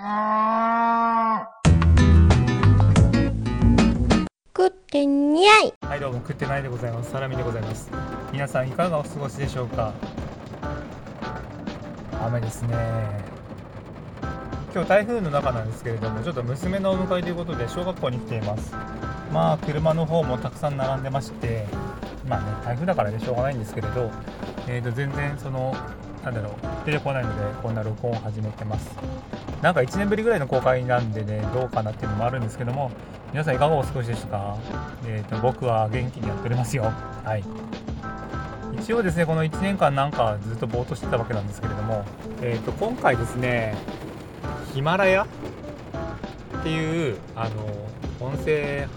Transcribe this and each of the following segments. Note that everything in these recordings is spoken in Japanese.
食ってにゃい。はいどうも食ってないでございます。サラミでございます。皆さんいかがお過ごしでしょうか？雨ですね。今日台風の中なんですけれどもちょっと娘のお迎えということで小学校に来ています。まあ車の方もたくさん並んでましてまあね台風だからねしょうがないんですけれど、えー、と全然そのなんだろう出てこないのでこんな録音を始めてます。なんか1年ぶりぐらいの公開なんでねどうかなっていうのもあるんですけども皆さんいかがお過ごしでしたか、えーと、僕は元気にやっておりますよ。はい。一応ですねこの1年間なんかずっとぼーっとしてたわけなんですけれども、えーと、今回ですねヒマラヤっていうあの音声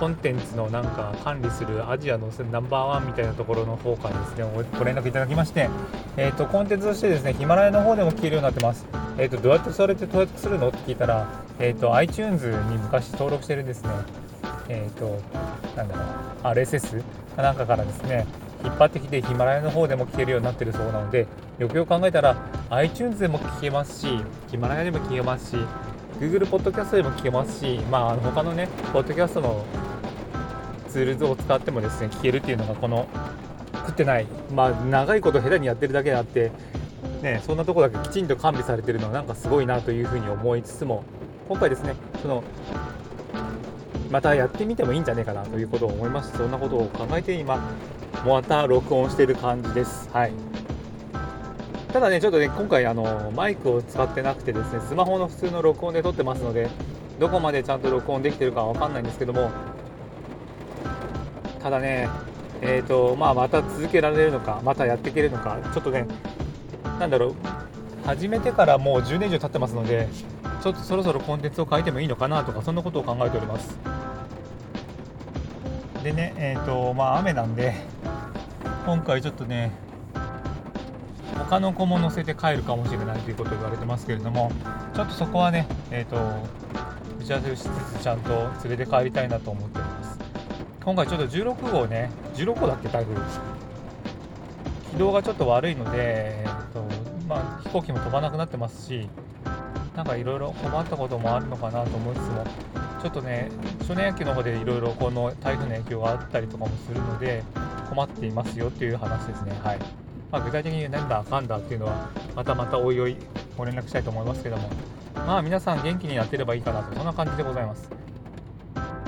コンテンツのなんか管理するアジアのナンバーワンみたいなところの方からですねご連絡いただきまして、えーと、コンテンツとしてですねヒマラヤの方でも聞けるようになってます、えーと、どうやってそれって登録するの？って聞いたら、えーと、iTunes に昔登録してるんですね。えっ、ー、となんだろう RSS かなんかからですね引っ張ってきてヒマラヤの方でも聞けるようになってるそうなのでよくよく考えたら iTunes でも聞けますしヒマラヤでも聞けますし Google ポッドキャストでも聞けますし、まあ、他のね、ポッドキャストのツールズを使ってもですね聞けるっていうのがこのクッテナイ。まあ長いこと下手にやってるだけであってねそんなとこだけきちんと完備されてるのはなんかすごいなというふうに思いつつも今回ですねそのまたやってみてもいいんじゃねえかなということを思いましてそんなことを考えて今また録音している感じです。はい。ただねちょっとね今回あのマイクを使ってなくてですねスマホの普通の録音で撮ってますのでどこまでちゃんと録音できてるかわかんないんですけどもただね、えーとまあ、また続けられるのか、またやっていけるのか、ちょっとね、なんだろう、始めてからもう10年以上経ってますので、ちょっとそろそろコンテンツを変えてもいいのかなとか、そんなことを考えております。でね、えーとまあ、雨なんで、今回ちょっとね、他の子も乗せて帰るかもしれないということを言われてますけれども、ちょっとそこはね、えーと、打ち合わせをしつつ、ちゃんと連れて帰りたいなと思ってます。今回ちょっと16号ね16号だっけ台風軌道がちょっと悪いので、えっとまあ、飛行機も飛ばなくなってますしなんかいろいろ困ったこともあるのかなと思いつつもちょっとね初年野球の方でいろいろこの台風の影響があったりとかもするので困っていますよっていう話ですね。はい、まあ、具体的になんだかんだっていうのはまたまたおいおいご連絡したいと思いますけども。まあ皆さん元気にやってればいいかなとそんな感じでございます。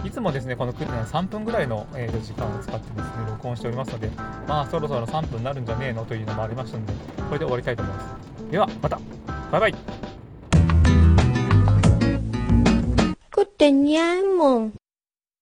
いつもですねこのクイズは3分ぐらいの、えー、時間を使ってですね録音しておりますのでまあそろそろ3分になるんじゃねえのというのもありましたのでこれで終わりたいと思います。ではまた。バイバイ。くってにゃんもん